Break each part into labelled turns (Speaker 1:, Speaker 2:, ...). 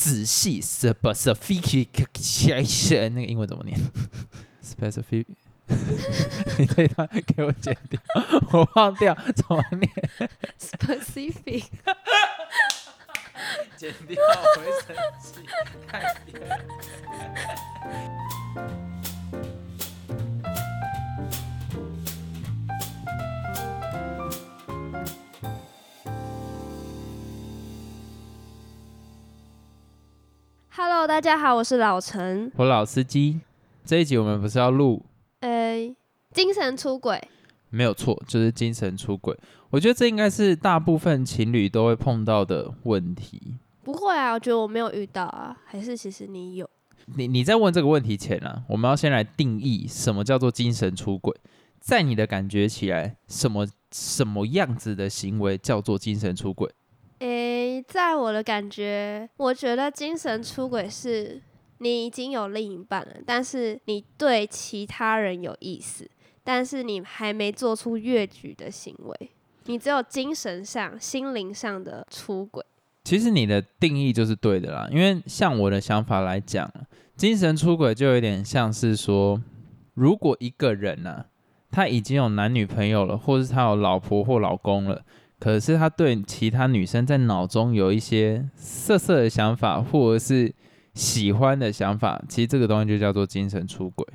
Speaker 1: 仔细 specification 那个英文怎么念？specific，你这一段给我剪掉，我忘掉怎么念
Speaker 2: ，specific，
Speaker 1: 剪掉我会生气，
Speaker 2: Hello，大家好，我是老陈。
Speaker 1: 我老司机，这一集我们不是要录？
Speaker 2: 呃，精神出轨，
Speaker 1: 没有错，就是精神出轨。我觉得这应该是大部分情侣都会碰到的问题。
Speaker 2: 不会啊，我觉得我没有遇到啊，还是其实你有？
Speaker 1: 你你在问这个问题前啊，我们要先来定义什么叫做精神出轨。在你的感觉起来，什么什么样子的行为叫做精神出轨？
Speaker 2: 在我的感觉，我觉得精神出轨是你已经有另一半了，但是你对其他人有意思，但是你还没做出越矩的行为，你只有精神上、心灵上的出轨。
Speaker 1: 其实你的定义就是对的啦，因为像我的想法来讲，精神出轨就有点像是说，如果一个人呢、他已经有男女朋友了，或是他有老婆或老公了，可是他对其他女生在脑中有一些色色的想法，或者是喜欢的想法，其实这个东西就叫做精神出轨。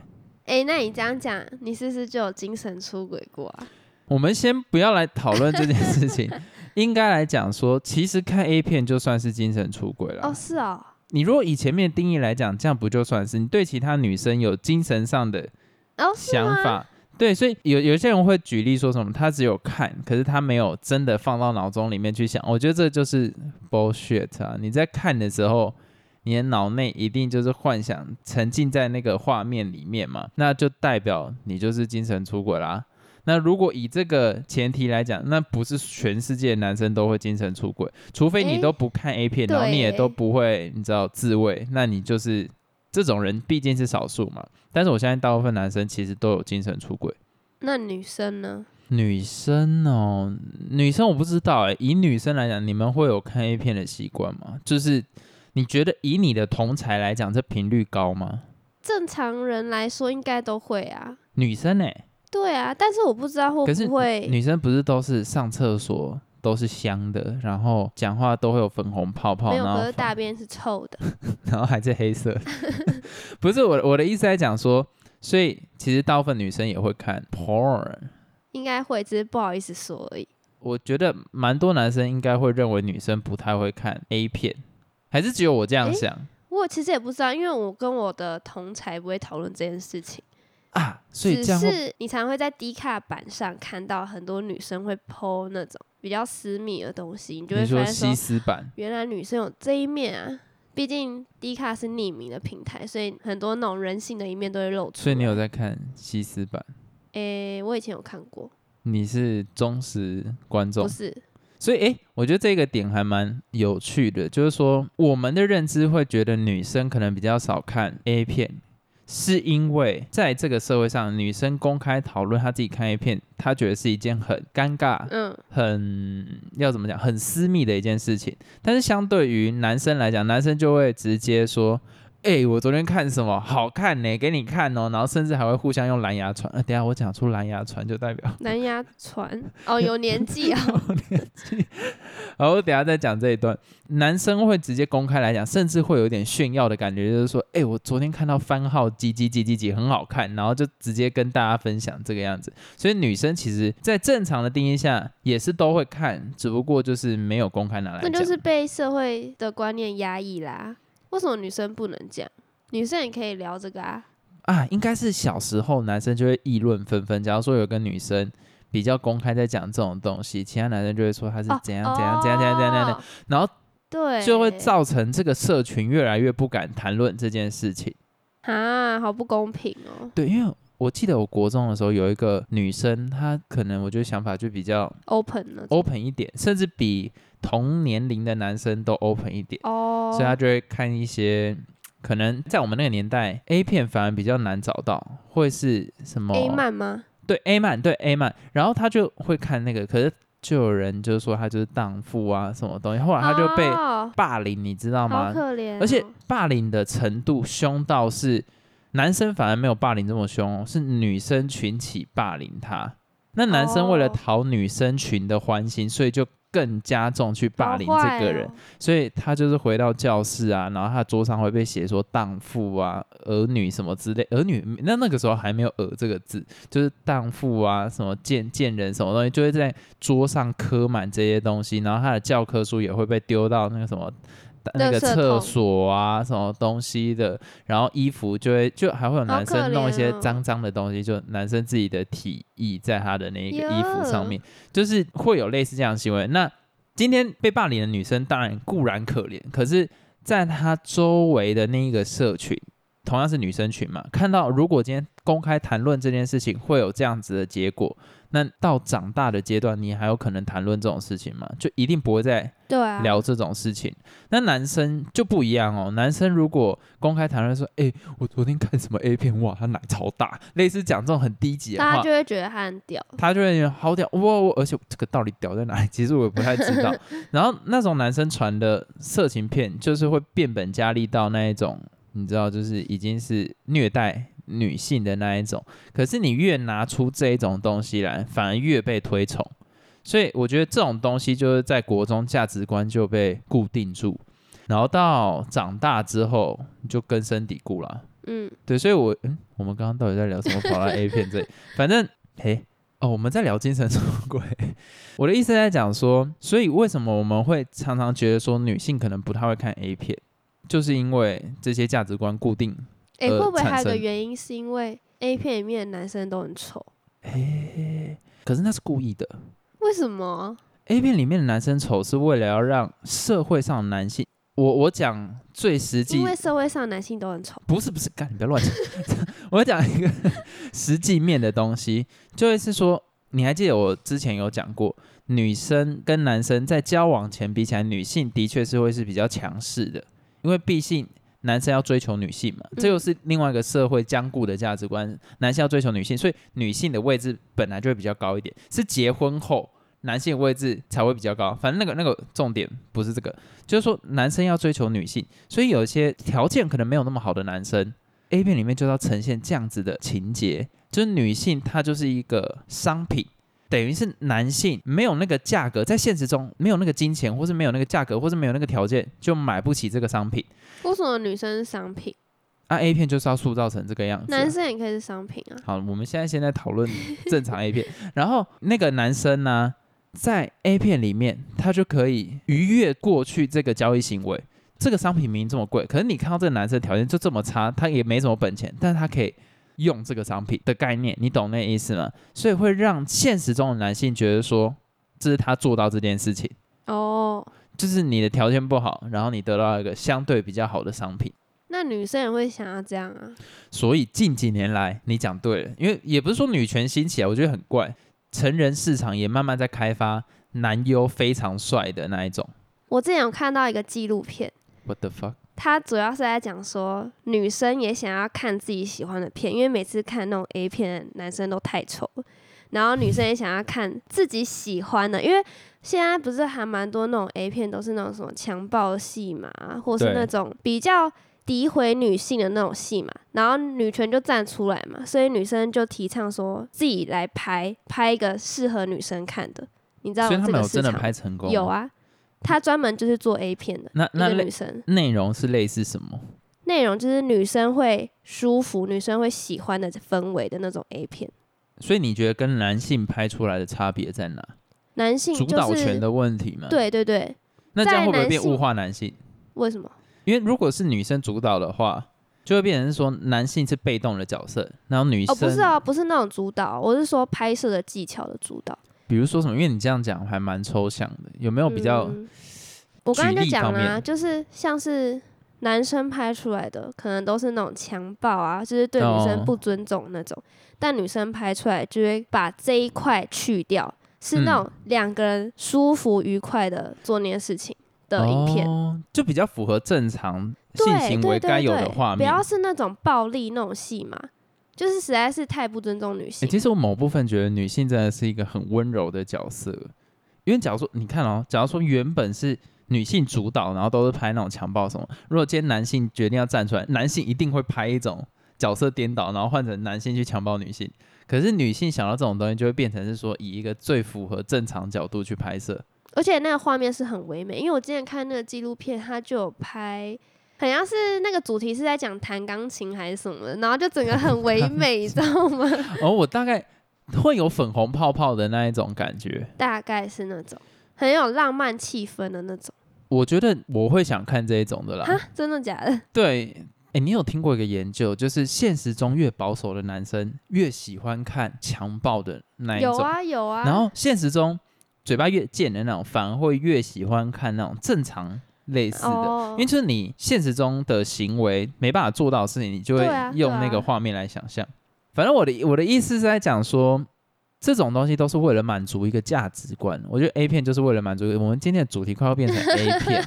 Speaker 2: 诶，那你这样讲，你是不是就有精神出轨过啊？
Speaker 1: 我们先不要来讨论这件事情，应该来讲说，其实看 A 片就算是精神出轨了。
Speaker 2: 哦，是哦，
Speaker 1: 你如果以前面定义来讲，这样不就算是你对其他女生有精神上的
Speaker 2: 哦，
Speaker 1: 想法？对，所以有有些人会举例说什么，他只有看，可是他没有真的放到脑中里面去想。我觉得这就是 bullshit 啊！你在看的时候，你的脑内一定就是幻想，沉浸在那个画面里面嘛，那就代表你就是精神出轨啦。那如果以这个前提来讲，那不是全世界男生都会精神出轨，除非你都不看 A 片，然后你也都不会，你知道自慰，那你就是这种人毕竟是少数嘛。但是我相信大部分男生其实都有精神出轨。
Speaker 2: 那女生呢？
Speaker 1: 女生哦，女生我不知道哎。以女生来讲，你们会有看 A 片的习惯吗？就是你觉得以你的同才来讲，这频率高吗？
Speaker 2: 正常人来说应该都会啊。
Speaker 1: 女生哎，
Speaker 2: 对啊，但是我不知道会
Speaker 1: 可是
Speaker 2: 不会
Speaker 1: 女生不是都是上厕所都是香的，然后讲话都会有粉红泡泡，
Speaker 2: 没有，
Speaker 1: 然后
Speaker 2: 可是大便是臭的。
Speaker 1: 然后还是黑色的。不是我我的意思在讲说，所以其实大部分女生也会看 porn。
Speaker 2: 应该会，只是不好意思说而已。
Speaker 1: 我觉得蛮多男生应该会认为女生不太会看 A 片，还是只有我这样
Speaker 2: 诶
Speaker 1: 想、
Speaker 2: 我其实也不知道，因为我跟我的同才不会讨论这件事情，
Speaker 1: 啊？所以
Speaker 2: 只
Speaker 1: 这样会
Speaker 2: 是你常会在低卡版上看到很多女生会 PO 那种比较私密的东西，你就会发现说
Speaker 1: 西，斯版
Speaker 2: 原来女生有这一面啊。毕竟 D 卡是匿名的平台，所以很多那种人性的一面都会露出。
Speaker 1: 所以你有在看西斯版？
Speaker 2: 诶、我以前有看过，
Speaker 1: 你是忠实观众
Speaker 2: 不，是？
Speaker 1: 所以诶，我觉得这个点还蛮有趣的，就是说我们的认知会觉得女生可能比较少看 A 片，是因为在这个社会上，女生公开讨论她自己看 A 片，她觉得是一件很尴尬、
Speaker 2: 嗯，
Speaker 1: 很要怎么讲，很私密的一件事情。但是相对于男生来讲，男生就会直接说：“哎、我昨天看什么，好看呢，给你看哦。”然后甚至还会互相用蓝牙传。呃，等下我讲出蓝牙传，就代表
Speaker 2: 蓝牙传哦，有年纪啊、
Speaker 1: 好，我等下再讲这一段。男生会直接公开来讲，甚至会有点炫耀的感觉，就是说，哎、我昨天看到番号几几几几几很好看，然后就直接跟大家分享这个样子。所以女生其实，在正常的定义下，也是都会看，只不过就是没有公开拿来讲。
Speaker 2: 那就是被社会的观念压抑啦。为什么女生不能讲？女生也可以聊这个啊。
Speaker 1: 啊，应该是小时候男生就会议论纷纷。假如说有个女生比较公开在讲这种东西，其他男生就会说她是
Speaker 2: 哦
Speaker 1: 怎样怎样怎样怎样怎样怎样，
Speaker 2: 哦
Speaker 1: 然后
Speaker 2: 对，
Speaker 1: 就会造成这个社群越来越不敢谈论这件事情。
Speaker 2: 啊，好不公平哦。
Speaker 1: 对，因为我记得我国中的时候有一个女生，她可能我觉得想法就比较
Speaker 2: open 了
Speaker 1: open 一点，甚至比同年龄的男生都 open 一点，
Speaker 2: 哦，
Speaker 1: 所以她就会看一些。可能在我们那个年代，A 片反而比较难找到，会是什么
Speaker 2: A 漫吗？
Speaker 1: 对 A 漫，对 A 漫，然后她就会看那个，可是就有人就是说他就是荡妇啊，什么东西，后来他就被
Speaker 2: 哦
Speaker 1: 霸凌，你知道
Speaker 2: 好
Speaker 1: 吗？
Speaker 2: 可怜哦，
Speaker 1: 而且霸凌的程度凶到是男生反而没有霸凌这么凶哦，是女生群起霸凌他。那男生为了
Speaker 2: 哦
Speaker 1: 讨女生群的欢心，所以就更加重去霸凌这个人。
Speaker 2: 哦
Speaker 1: 所以他就是回到教室啊，然后他桌上会被写说荡妇啊、儿女什么之类，儿女那那个时候还没有“儿”这个字，就是荡妇啊、什么贱贱人什么东西，就会在桌上刻满这些东西，然后他的教科书也会被丢到那个什么。那个厕所啊，什么东西的，然后衣服就会就还会有男生弄一些脏脏的东西，就男生自己的体液在他的那个衣服上面，就是会有类似这样的行为。那今天被霸凌的女生当然固然可怜，可是在她周围的那一个社群，同样是女生群嘛，看到如果今天公开谈论这件事情会有这样子的结果，那到长大的阶段，你还有可能谈论这种事情吗？就一定不会再聊这种事情。那男生就不一样哦，男生如果公开谈论说，哎、我昨天看什么 A 片，哇，他奶超大，类似讲这种很低级的话
Speaker 2: 大家就，会觉得他很屌。
Speaker 1: 他就会觉得好屌哇！我而且这个到底屌在哪里？其实我也不太知道。然后那种男生传的色情片，就是会变本加厉到那一种，你知道，就是已经是虐待女性的那一种。可是你越拿出这一种东西来，反而越被推崇。所以我觉得这种东西就是在国中价值观就被固定住，然后到长大之后就根深蒂固了。
Speaker 2: 嗯，
Speaker 1: 对，所以我嗯，我们刚刚到底在聊什么？跑到 A 片这里，反正嘿，哦，我们在聊精神出轨。我的意思在讲说，所以为什么我们会常常觉得说女性可能不太会看 A 片，就是因为这些价值观固定。
Speaker 2: 哎、
Speaker 1: 呃
Speaker 2: 会不会还有个原因是因为 A 片里面的男生都很丑？
Speaker 1: 嘿，可是那是故意的。
Speaker 2: 为什么
Speaker 1: ？A 片里面的男生丑是为了要让社会上的男性，我我讲最实际
Speaker 2: 因，为社会上男性都很丑。
Speaker 1: 不是不是，干你不要乱讲。我讲一个实际面的东西，就会是说，你还记得我之前有讲过，女生跟男生在交往前比起来，女性的确是会是比较强势的，因为毕竟男生要追求女性嘛，这又是另外一个社会僵固的价值观，男性要追求女性，所以女性的位置本来就会比较高一点，是结婚后。男性的位置才会比较高，反正那个那个重点不是这个，就是说男生要追求女性，所以有一些条件可能没有那么好的男生，A 片里面就要呈现这样子的情节，就是女性她就是一个商品，等于是男性没有那个价格，在现实中没有那个金钱，或是没有那个价格，或是没有那个条件，就买不起这个商品。
Speaker 2: 为什么女生是商品，
Speaker 1: 啊，A 片就是要塑造成这个样子啊、
Speaker 2: 男生也可以是商品啊？
Speaker 1: 好，我们现在现在讨论正常 A 片，然后那个男生呢，在 A 片里面，他就可以逾越过去这个交易行为。这个商品明明这么贵，可是你看到这个男生条件就这么差，他也没什么本钱，但是他可以用这个商品的概念，你懂那意思吗？所以会让现实中的男性觉得说，这是他做到这件事情，
Speaker 2: 哦，
Speaker 1: 就是你的条件不好，然后你得到一个相对比较好的商品。
Speaker 2: 那女生也会想要这样啊？
Speaker 1: 所以近几年来，你讲对了，因为也不是说女权兴起来，我觉得很怪，成人市场也慢慢在开发男优非常帅的那一种。
Speaker 2: 我之前有看到一个纪录片
Speaker 1: ，What the fuck？
Speaker 2: 它主要是在讲说女生也想要看自己喜欢的片，因为每次看那种 A 片，男生都太丑了。然后女生也想要看自己喜欢的，因为现在不是还蛮多那种 A 片都是那种什么强暴戏嘛，或是那种比较诋毁女性的那种戏嘛，然后女权就站出来嘛，所以女生就提倡说自己来拍拍一个适合女生看的，你知道
Speaker 1: 所以他
Speaker 2: 这
Speaker 1: 们有真的
Speaker 2: 个市场
Speaker 1: 拍成功？
Speaker 2: 有。啊，她专门就是做 A 片的
Speaker 1: 那那类
Speaker 2: 女生。
Speaker 1: 内容是类似什么？
Speaker 2: 内容就是女生会舒服、女生会喜欢的氛围的那种 A 片。
Speaker 1: 所以你觉得跟男性拍出来的差别在哪？
Speaker 2: 男性
Speaker 1: 主
Speaker 2: 就是
Speaker 1: 导权的问题吗？。
Speaker 2: 对对对，
Speaker 1: 那这样会不会变物化男性？
Speaker 2: 为什么？
Speaker 1: 因为如果是女生主导的话，就会变成是说男性是被动的角色，然后女生、
Speaker 2: 哦，不是啊，不是那种主导，我是说拍摄的技巧的主导。
Speaker 1: 比如说什么？因为你这样讲还蛮抽象的，有没有比较？
Speaker 2: 嗯我刚
Speaker 1: 刚
Speaker 2: 就讲了、啊，就是像是男生拍出来的，可能都是那种强暴啊，就是对女
Speaker 1: 哦
Speaker 2: 生不尊重那种，但女生拍出来就会把这一块去掉，是那
Speaker 1: 嗯
Speaker 2: 种两个人舒服愉快的做那件事情的影片。
Speaker 1: 哦，就比较符合正常
Speaker 2: 对
Speaker 1: 性行为该有的画面。
Speaker 2: 不要是那种暴力那种戏嘛，就是实在是太不尊重女
Speaker 1: 欸
Speaker 2: 性。
Speaker 1: 其实我某部分觉得女性真的是一个很温柔的角色，因为假如说你看哦，假如说原本是女性主导，然后都是拍那种强暴什么，如果今天男性决定要站出来，男性一定会拍一种角色颠倒，然后换成男性去强暴女性。可是女性想到这种东西，就会变成是说以一个最符合正常角度去拍摄。
Speaker 2: 而且那个画面是很唯美，因为我之前看那个纪录片，它就有拍，好像是那个主题是在讲弹钢琴还是什么的，然后就整个很唯美，你知道吗？
Speaker 1: 哦，我大概会有粉红泡泡的那一种感觉。
Speaker 2: 大概是那种很有浪漫气氛的那种。
Speaker 1: 我觉得我会想看这一种的啦。
Speaker 2: 哈，真的假的？
Speaker 1: 对，哎，你有听过一个研究，就是现实中越保守的男生越喜欢看强暴的那一种。
Speaker 2: 有啊有啊。
Speaker 1: 然后现实中嘴巴越贱的那种，反而会越喜欢看那种正常类似的，
Speaker 2: 哦。
Speaker 1: 因为就是你现实中的行为没办法做到的事情，你就会用那个
Speaker 2: 啊
Speaker 1: 画面来想象。反正我的我的意思是在讲说。这种东西都是为了满足一个价值观，我觉得 A 片就是为了满足我们今天的主题快要变成 A 片，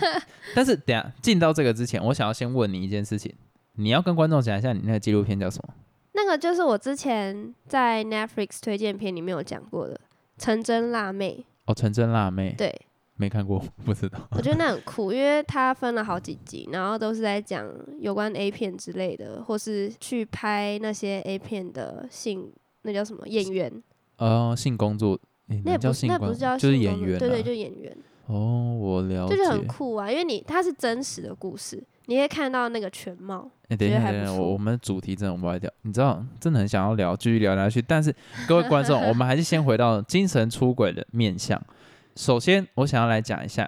Speaker 1: 但是等下进到这个之前，我想要先问你一件事情，你要跟观众讲一下你那个纪录片叫什么？
Speaker 2: 那个就是我之前在 Netflix 推荐片里面有讲过的《成真辣妹。
Speaker 1: 哦，纯真辣妹》，，
Speaker 2: 对
Speaker 1: 没看过，不知道。
Speaker 2: 我觉得那很酷，因为它分了好几集，然后都是在讲有关 A 片之类的，或是去拍那些 A 片的性，那叫什么演员？
Speaker 1: 哦，性工作，诶
Speaker 2: 那也不是，
Speaker 1: 叫性工
Speaker 2: 那不是叫
Speaker 1: 就是
Speaker 2: 性工作
Speaker 1: 演员、啊，
Speaker 2: 对对，就演员，
Speaker 1: 哦，我了解。
Speaker 2: 这就很酷啊，因为你它是真实的故事，你可以看到那个全貌。
Speaker 1: 哎、等一下，
Speaker 2: 还不
Speaker 1: 等一下，我们的主题真的歪掉，你知道，真的很想要聊，继续聊下去。但是各位观众，我们还是先回到精神出轨的面向。首先，我想要来讲一下，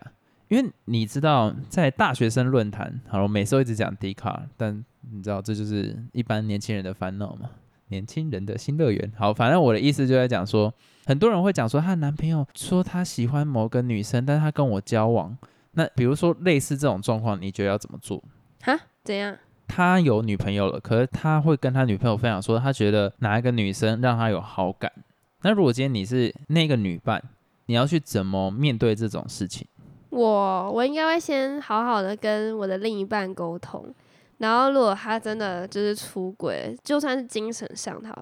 Speaker 1: 因为你知道，在大学生论坛，好，我每次都一直讲 D 卡，但你知道，这就是一般年轻人的烦恼嘛，年轻人的新乐园。好，反正我的意思就在讲说，很多人会讲说，她男朋友说他喜欢某个女生，但是他跟我交往。那比如说类似这种状况，你觉得要怎么做？
Speaker 2: 哈？怎样？
Speaker 1: 他有女朋友了，可是他会跟他女朋友分享说，他觉得哪一个女生让他有好感。那如果今天你是那个女伴，你要去怎么面对这种事情？
Speaker 2: 我我应该会先好好的跟我的另一半沟通，然后如果他真的就是出轨，就算是精神上他，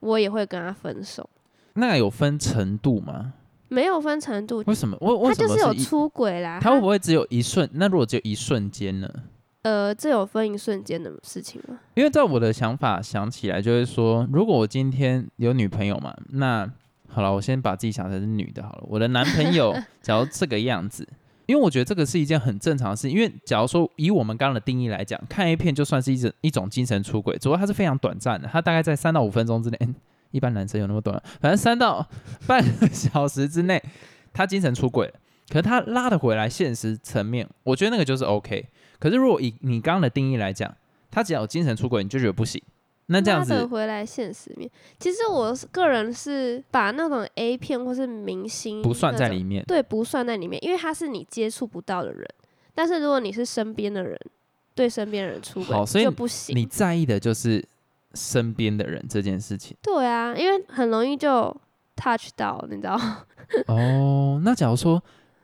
Speaker 2: 我也会跟他分手，
Speaker 1: 那有分程度吗？
Speaker 2: 没有分程度，
Speaker 1: 为什么？我为
Speaker 2: 他？就是有出轨啦。
Speaker 1: 他会不会只有一瞬？那如果只有一瞬间呢？
Speaker 2: 呃，这有分一瞬间的事情吗？
Speaker 1: 因为在我的想法想起来，就是说，如果我今天有女朋友嘛，那好了，我先把自己想成是女的好了。我的男朋友 假如这个样子，因为我觉得这个是一件很正常的事。因为假如说以我们刚刚的定义来讲，看 A 片就算是一种一种精神出轨，只不过它是非常短暂的，它大概在三到五分钟之内。嗯一般男生有那么短？反正三到半个小时之内，他精神出轨了，可是他拉得回来现实层面，我觉得那个就是 OK。可是如果以你刚刚的定义来讲，他只要有精神出轨，你就觉得不行。那这样子，
Speaker 2: 回来现实面，其实我个人是把那种 A 片或是明星
Speaker 1: 不算在里面。
Speaker 2: 对，不算在里面，因为他是你接触不到的人。但是如果你是身边的人，对身边的人出轨
Speaker 1: 好所以
Speaker 2: 就不行。
Speaker 1: 你在意的就是身边的人这件事情。
Speaker 2: 对啊，因为很容易就 touch 到，你知道？
Speaker 1: 哦，那假如说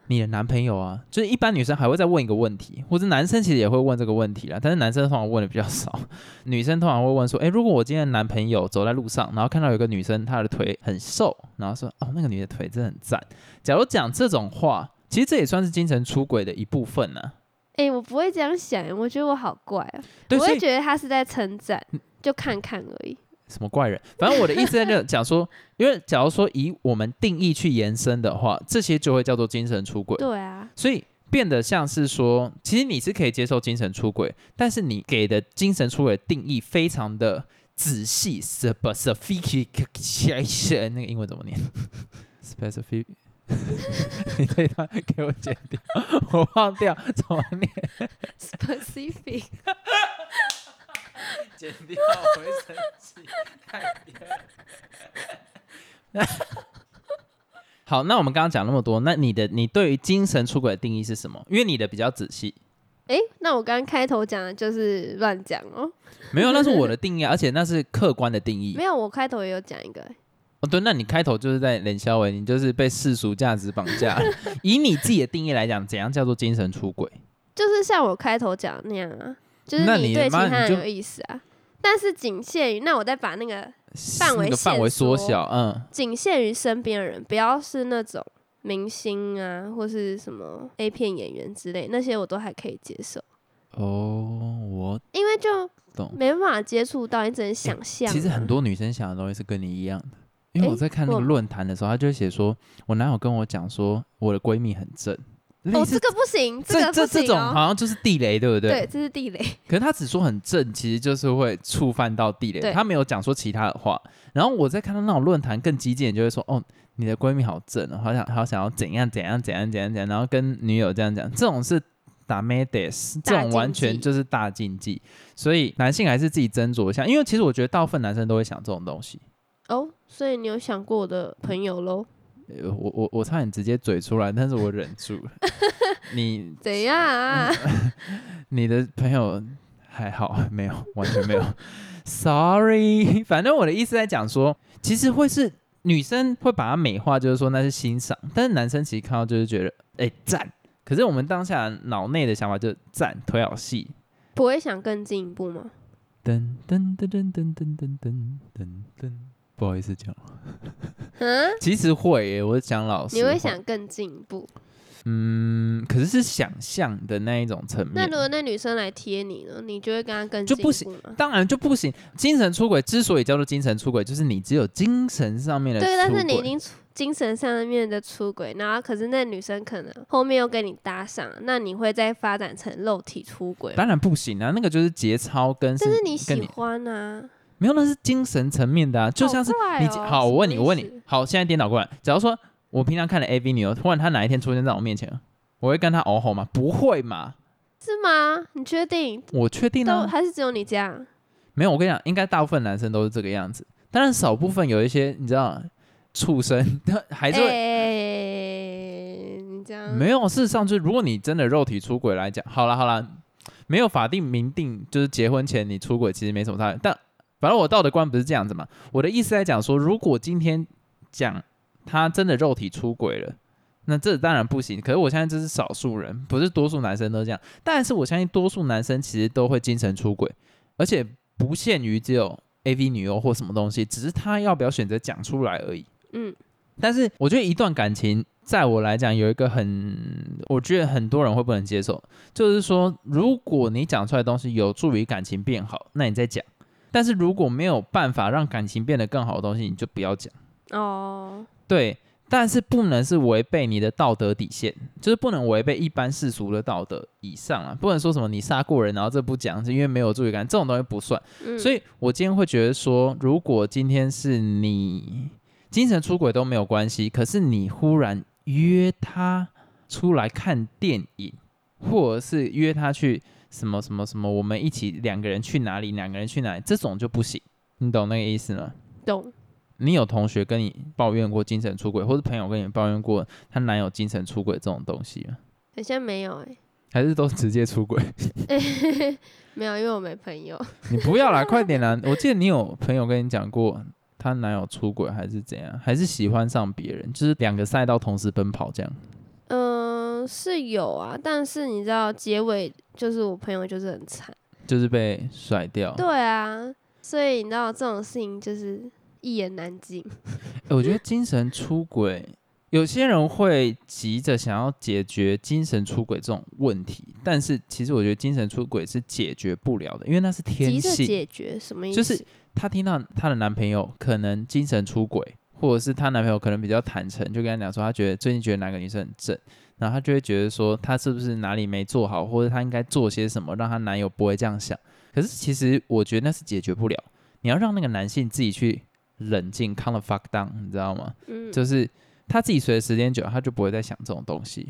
Speaker 1: 你的男朋友啊，就是一般女生还会再问一个问题，或者男生其实也会问这个问题啦，但是男生通常问的比较少，女生通常会问说，诶，如果我今天的男朋友走在路上，然后看到有个女生她的腿很瘦，然后说，哦，那个女的腿真的很赞。假如讲这种话，其实这也算是精神出轨的一部分呢、
Speaker 2: 哎、我不会这样想，我觉得我好怪啊，我会觉得他是在称赞，就看看而已。
Speaker 1: 什么怪人？反正我的意思在这讲说，因为假如说以我们定义去延伸的话，这些就会叫做精神出轨。
Speaker 2: 对啊，
Speaker 1: 所以变得像是说，其实你是可以接受精神出轨，但是你给的精神出轨定义非常的仔细，specific，那个英文怎么念？specific，你这一段给我剪掉，我忘掉怎么念
Speaker 2: ，specific，
Speaker 1: 剪掉我会生气，太别 好，那我们刚刚讲那么多，那你的你对于精神出轨的定义是什么？因为你的比较仔细，
Speaker 2: 哎、那我刚刚开头讲的就是乱讲哦，
Speaker 1: 没有，那是我的定义啊，而且那是客观的定义
Speaker 2: 没。有，我开头也有讲一个、
Speaker 1: 哦，对，那你开头就是在冷笑伟，你就是被世俗价值绑架。以你自己的定义来讲，怎样叫做精神出轨？
Speaker 2: 就是像我开头讲的那样啊，就是
Speaker 1: 你
Speaker 2: 你对其他人有意思啊，但是仅限于，那我再把那个范围
Speaker 1: 那个范围
Speaker 2: 缩
Speaker 1: 缩小，嗯，
Speaker 2: 仅限于身边的人，不要是那种明星啊，或是什么 A 片演员之类，那些我都还可以接受，
Speaker 1: 哦，我
Speaker 2: 因为就
Speaker 1: 懂。
Speaker 2: 没办法接触到，你只能想象啊、
Speaker 1: 其实很多女生想的东西是跟你一样的，因为我在看那个论坛的时候，他就会写说，我男友跟我讲说，我的闺蜜很正，类
Speaker 2: 哦，这个不行，
Speaker 1: 这
Speaker 2: 个不行
Speaker 1: 这这种
Speaker 2: 哦。
Speaker 1: 好像就是地雷，对不对？
Speaker 2: 对，这是地雷。
Speaker 1: 可是他只说很正，其实就是会触犯到地雷，他没有讲说其他的话。然后我在看到那种论坛更激进，就会说，哦，你的闺蜜好正哦，好想好想要怎样怎样怎样怎样怎样，然后跟女友这样讲，这种是。打 m e d e s 这种完全就是大禁忌，所以男性还是自己斟酌一下，因为其实我觉得大部分男生都会想这种东西。
Speaker 2: 哦，所以你有想过我的朋友喽？
Speaker 1: 呃我我我差点直接嘴出来，但是我忍住了。你
Speaker 2: 怎样啊？
Speaker 1: 你的朋友还好 没有，完全没有。Sorry，反正我的意思在讲说，其实会是女生会把它美化，就是说那是欣赏，但是男生其实看到就是觉得哎赞、可是我们当下脑内的想法就是赞，腿好细。
Speaker 2: 不会想更进一步吗？
Speaker 1: 噔噔噔噔噔噔噔噔噔噔，不好意思讲，
Speaker 2: 嗯，
Speaker 1: 其实会耶，我讲老实话，
Speaker 2: 你会想更进一步？
Speaker 1: 嗯，可是是想象的那一种层面
Speaker 2: 那如。果那女生来贴你呢，你就会跟她更进
Speaker 1: 就不行
Speaker 2: 一步吗？
Speaker 1: 当然就不行。精神出轨之所以叫做精神出轨，就是你只有精神上面的出轨。
Speaker 2: 对，但是你已经出精神上面的出轨，然后可是那女生可能后面又跟你搭上，那你会再发展成肉体出轨？
Speaker 1: 当然不行啊，那个就是节操跟
Speaker 2: 但是你喜欢啊，
Speaker 1: 没有，那是精神层面的啊，就像是你、
Speaker 2: 好哦
Speaker 1: 好，我问你，我问你，好，现在颠倒过来，假如说我平常看的 AV 女优，突然她哪一天出现在我面前，我会跟她哦吼吗？不会嘛？
Speaker 2: 是吗？你确定？
Speaker 1: 我确定
Speaker 2: 都
Speaker 1: 啊，
Speaker 2: 还是只有你这样？
Speaker 1: 没有，我跟你讲，应该大部分男生都是这个样子，当然少部分有一些你知道畜生，他 还是会。
Speaker 2: 哎，你这样
Speaker 1: 没有，事实上就是，如果你真的肉体出轨来讲，好了好了，没有法定明定，就是结婚前你出轨其实没什么差别。但反正我道德观不是这样子嘛。我的意思在讲说，如果今天讲他真的肉体出轨了，那这当然不行。可是我相信这是少数人，不是多数男生都这样。但是我相信多数男生其实都会精神出轨，而且不限于只有 AV 女优或什么东西，只是他要不要选择讲出来而已。
Speaker 2: 嗯，
Speaker 1: 但是我觉得一段感情，在我来讲有一个很，我觉得很多人会不能接受，就是说，如果你讲出来的东西有助于感情变好，那你再讲；但是如果没有办法让感情变得更好的东西，你就不要讲。
Speaker 2: 哦，
Speaker 1: 对，但是不能是违背你的道德底线，就是不能违背一般世俗的道德以上啊，不能说什么你杀过人，然后这不讲，是因为没有注意感，这种东西不算。
Speaker 2: 嗯，
Speaker 1: 所以我今天会觉得说，如果今天是你精神出轨都没有关系，可是你忽然约他出来看电影，或者是约他去什么什么什么，我们一起两个人去哪里，两个人去哪里，这种就不行，你懂那个意思吗？
Speaker 2: 懂。
Speaker 1: 你有同学跟你抱怨过精神出轨，或者朋友跟你抱怨过她男友精神出轨这种东西吗？
Speaker 2: 好像没有哎、
Speaker 1: 还是都直接出轨？
Speaker 2: 没有，因为我没朋友。
Speaker 1: 你不要啦，快点啦！我记得你有朋友跟你讲过，她男友出轨还是怎样，还是喜欢上别人，就是两个赛道同时奔跑这样。
Speaker 2: 嗯、是有啊，但是你知道结尾就是我朋友就是很惨。
Speaker 1: 就是被甩掉。
Speaker 2: 对啊，所以你知道这种事情就是一言难尽。
Speaker 1: 欸 我觉得精神出轨，有些人会急着想要解决精神出轨这种问题，但是其实我觉得精神出轨是解决不了的，因为那是天
Speaker 2: 急着
Speaker 1: 性。
Speaker 2: 解决什么意思？
Speaker 1: 就是她听到她的男朋友可能精神出轨，或者是她男朋友可能比较坦诚，就跟她讲说，她觉得最近觉得哪个女生很正，然后她就会觉得说，她是不是哪里没做好，或者她应该做些什么，让她男友不会这样想。可是其实我觉得那是解决不了，你要让那个男性自己去冷静，calm the fuck down，你知道吗？
Speaker 2: 嗯，
Speaker 1: 就是他自己随着时间久，他就不会再想这种东西，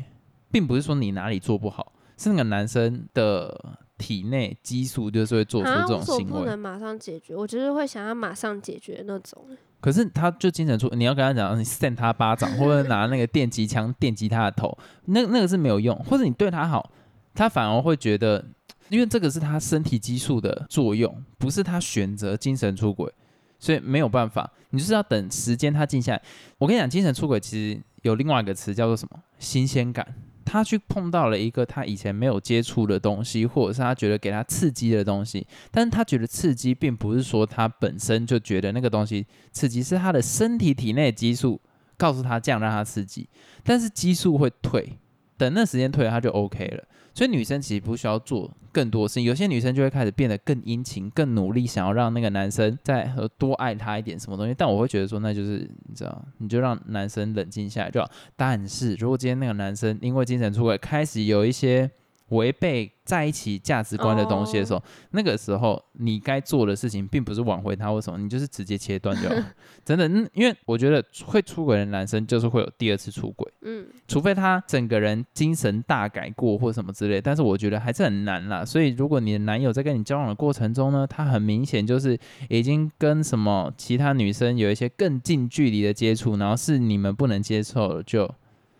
Speaker 1: 并不是说你哪里做不好，是那个男生的体内激素就是会做出，这种行为。
Speaker 2: 不能马上解决？我就是会想要马上解决那种。
Speaker 1: 可是他就精神出，你要跟他讲，你扇他巴掌，或者拿那个电击枪电击他的头，那那个是没有用。或者你对他好，他反而会觉得，因为这个是他身体激素的作用，不是他选择精神出轨，所以没有办法，你就是要等时间他静下来。我跟你讲，精神出轨其实有另外一个词叫做什么？新鲜感。他去碰到了一个他以前没有接触的东西，或者是他觉得给他刺激的东西，但是他觉得刺激，并不是说他本身就觉得那个东西刺激，是他的身体体内激素告诉他这样让他刺激，但是激素会退，等那时间退了他就 OK 了。所以女生其实不需要做更多事情，有些女生就会开始变得更殷勤、更努力，想要让那个男生再多爱她一点什么东西。但我会觉得说，那就是你知道，你就让男生冷静下来就好。但是如果今天那个男生因为精神出轨开始有一些违背在一起价值观的东西的时候，那个时候你该做的事情并不是挽回他或什么，你就是直接切断就好。真的，嗯，因为我觉得会出轨的男生就是会有第二次出轨，
Speaker 2: 嗯，
Speaker 1: 除非他整个人精神大改过或什么之类，但是我觉得还是很难啦。所以如果你的男友在跟你交往的过程中呢，他很明显就是已经跟什么其他女生有一些更近距离的接触，然后是你们不能接受的，就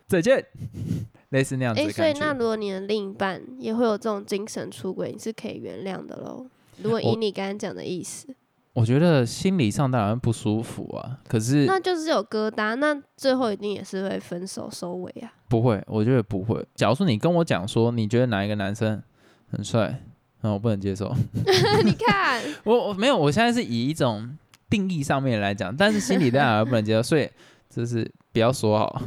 Speaker 1: 再见。类似那样子
Speaker 2: 所以。那如果你的另一半也会有这种精神出轨，你是可以原谅的喽。如果以你刚刚讲的意思，
Speaker 1: 我觉得心理上当然不舒服啊，可是
Speaker 2: 那就是有疙瘩，那最后一定也是会分手收尾啊。
Speaker 1: 不会，我觉得不会。假如说你跟我讲说，你觉得哪一个男生很帅，那我不能接受。
Speaker 2: 你看，
Speaker 1: 我我没有，我现在是以一种定义上面来讲，但是心理当然不能接受，所以就是不要说好。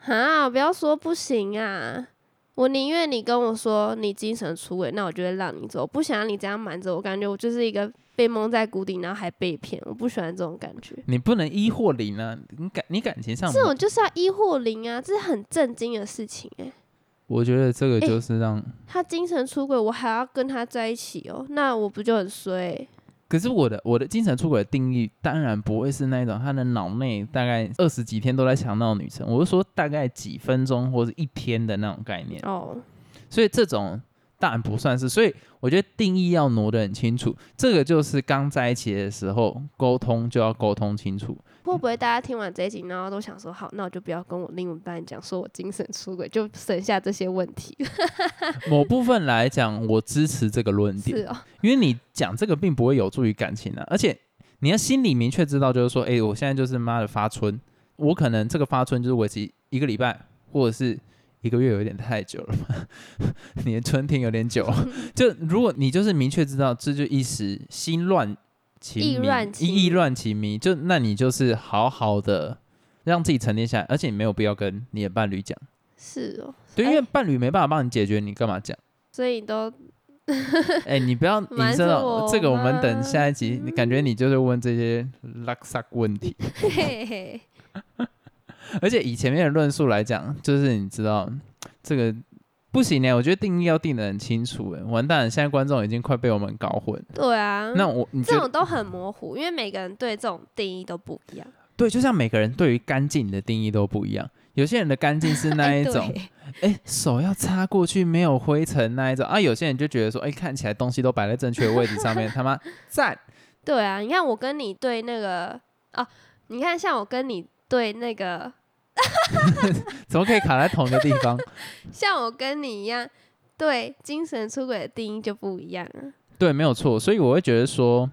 Speaker 2: 哈，不要说不行啊！我宁愿你跟我说你精神出轨，那我就会让你走。我不想让你这样瞒着我，感觉我就是一个被蒙在鼓底，然后还被骗。我不喜欢这种感觉，
Speaker 1: 你不能一或零啊，你感你感情上，
Speaker 2: 这种就是要一或零啊，这是很震惊的事情哎、
Speaker 1: 我觉得这个
Speaker 2: 哎
Speaker 1: 就是让。
Speaker 2: 他精神出轨，我还要跟他在一起哦，那我不就很衰、
Speaker 1: 可是我的我的精神出轨的定义，当然不会是那种他的脑内大概二十几天都在想那种女生，我是说大概几分钟或者一天的那种概念。
Speaker 2: 哦，
Speaker 1: 所以这种当然不算是，所以我觉得定义要挪得很清楚。这个就是刚在一起的时候沟通就要沟通清楚。
Speaker 2: 会不会大家听完这一集，然后都想说，好，那我就不要跟我另一半讲，说我精神出轨，就省下这些问题。
Speaker 1: 某部分来讲，我支持这个论点，
Speaker 2: 是哦，
Speaker 1: 因为你讲这个并不会有助于感情啊，而且你要心里明确知道，就是说，哎、我现在就是妈的发春，我可能这个发春就是维持一个礼拜，或者是一个月，有点太久了嘛，你的春天有点久。就如果你就是明确知道，这就一时心乱情迷，
Speaker 2: 意乱情迷
Speaker 1: 意意乱情迷，就那你就是好好的让自己沉淀下来，而且你没有必要跟你的伴侣讲，
Speaker 2: 是哦，
Speaker 1: 对，因为
Speaker 2: 哎
Speaker 1: 伴侣没办法帮你解决，你干嘛讲？
Speaker 2: 所以都
Speaker 1: 哎、你不要
Speaker 2: 瞒
Speaker 1: 引申到
Speaker 2: 着我
Speaker 1: 这个，我们等下一集。你感觉你就是问这些拉萨问题，
Speaker 2: 嘿嘿，
Speaker 1: 而且以前面的论述来讲，就是你知道这个不行呢，我觉得定义要定得很清楚。哎，完蛋了，现在观众已经快被我们搞混。
Speaker 2: 对啊，
Speaker 1: 那我你
Speaker 2: 这种都很模糊，因为每个人对这种定义都不一样。
Speaker 1: 对？就像每个人对于干净的定义都不一样。有些人的干净是那
Speaker 2: 哎
Speaker 1: 一种，
Speaker 2: 对
Speaker 1: 哎、手要擦过去没有灰尘那一种啊。有些人就觉得说，哎、看起来东西都摆在正确的位置上面，他妈赞。
Speaker 2: 对啊，你看我跟你对那个哦，你看像我跟你对那个，
Speaker 1: 怎么可以卡在同一个地方？
Speaker 2: 像我跟你一样，对精神出轨的定义就不一样啊。
Speaker 1: 对，没有错。所以我会觉得说，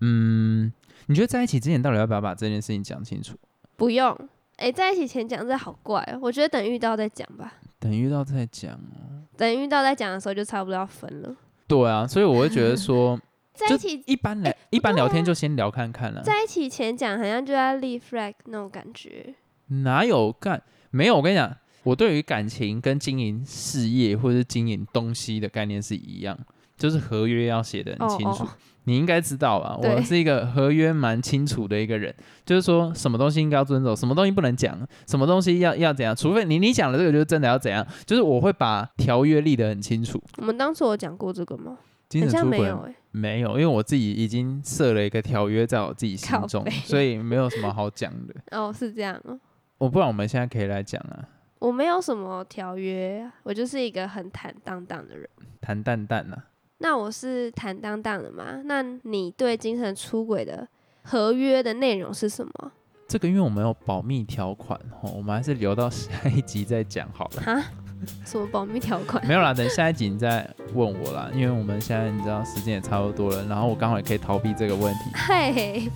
Speaker 1: 嗯，你觉得在一起之前到底要不要把这件事情讲清楚？
Speaker 2: 不用，哎、在一起前讲这好怪哦，我觉得等遇到再讲吧。
Speaker 1: 等遇到再讲哦。
Speaker 2: 等遇到再讲的时候，就差不多要分了。
Speaker 1: 对啊，所以我会觉得说，
Speaker 2: 在一起
Speaker 1: 一般来、一般聊天就先聊看看了、
Speaker 2: 在一起前讲，好像就在立 flag 那种感觉。
Speaker 1: 哪有干？没有，我跟你讲，我对于感情跟经营事业或者是经营东西的概念是一样，就是合约要写的很清楚。
Speaker 2: 哦哦
Speaker 1: 你应该知道吧？我是一个合约蛮清楚的一个人，就是说什么东西应该要遵守，什么东西不能讲，什么东西要要怎样，除非你你讲的这个就是真的要怎样，就是我会把条约立得很清楚。
Speaker 2: 我们当初有讲过这个吗？好像
Speaker 1: 精神出轨
Speaker 2: 没有哎、
Speaker 1: 没有，因为我自己已经设了一个条约在我自己心中，所以没有什么好讲的。
Speaker 2: 哦，是这样哦。
Speaker 1: 我不然我们现在可以来讲啊，
Speaker 2: 我没有什么条约，我就是一个很坦荡荡的人。
Speaker 1: 坦荡荡啊。
Speaker 2: 那我是坦荡荡的吗？那你对精神出轨的合约的内容是什么？
Speaker 1: 这个因为我们有保密条款哦，我们还是留到下一集再讲好了。
Speaker 2: 哈？什么保密条款？
Speaker 1: 没有啦，等下一集你再问我啦，因为我们现在你知道时间也差不多了，然后我刚好也可以逃避这个问题。
Speaker 2: 嘿，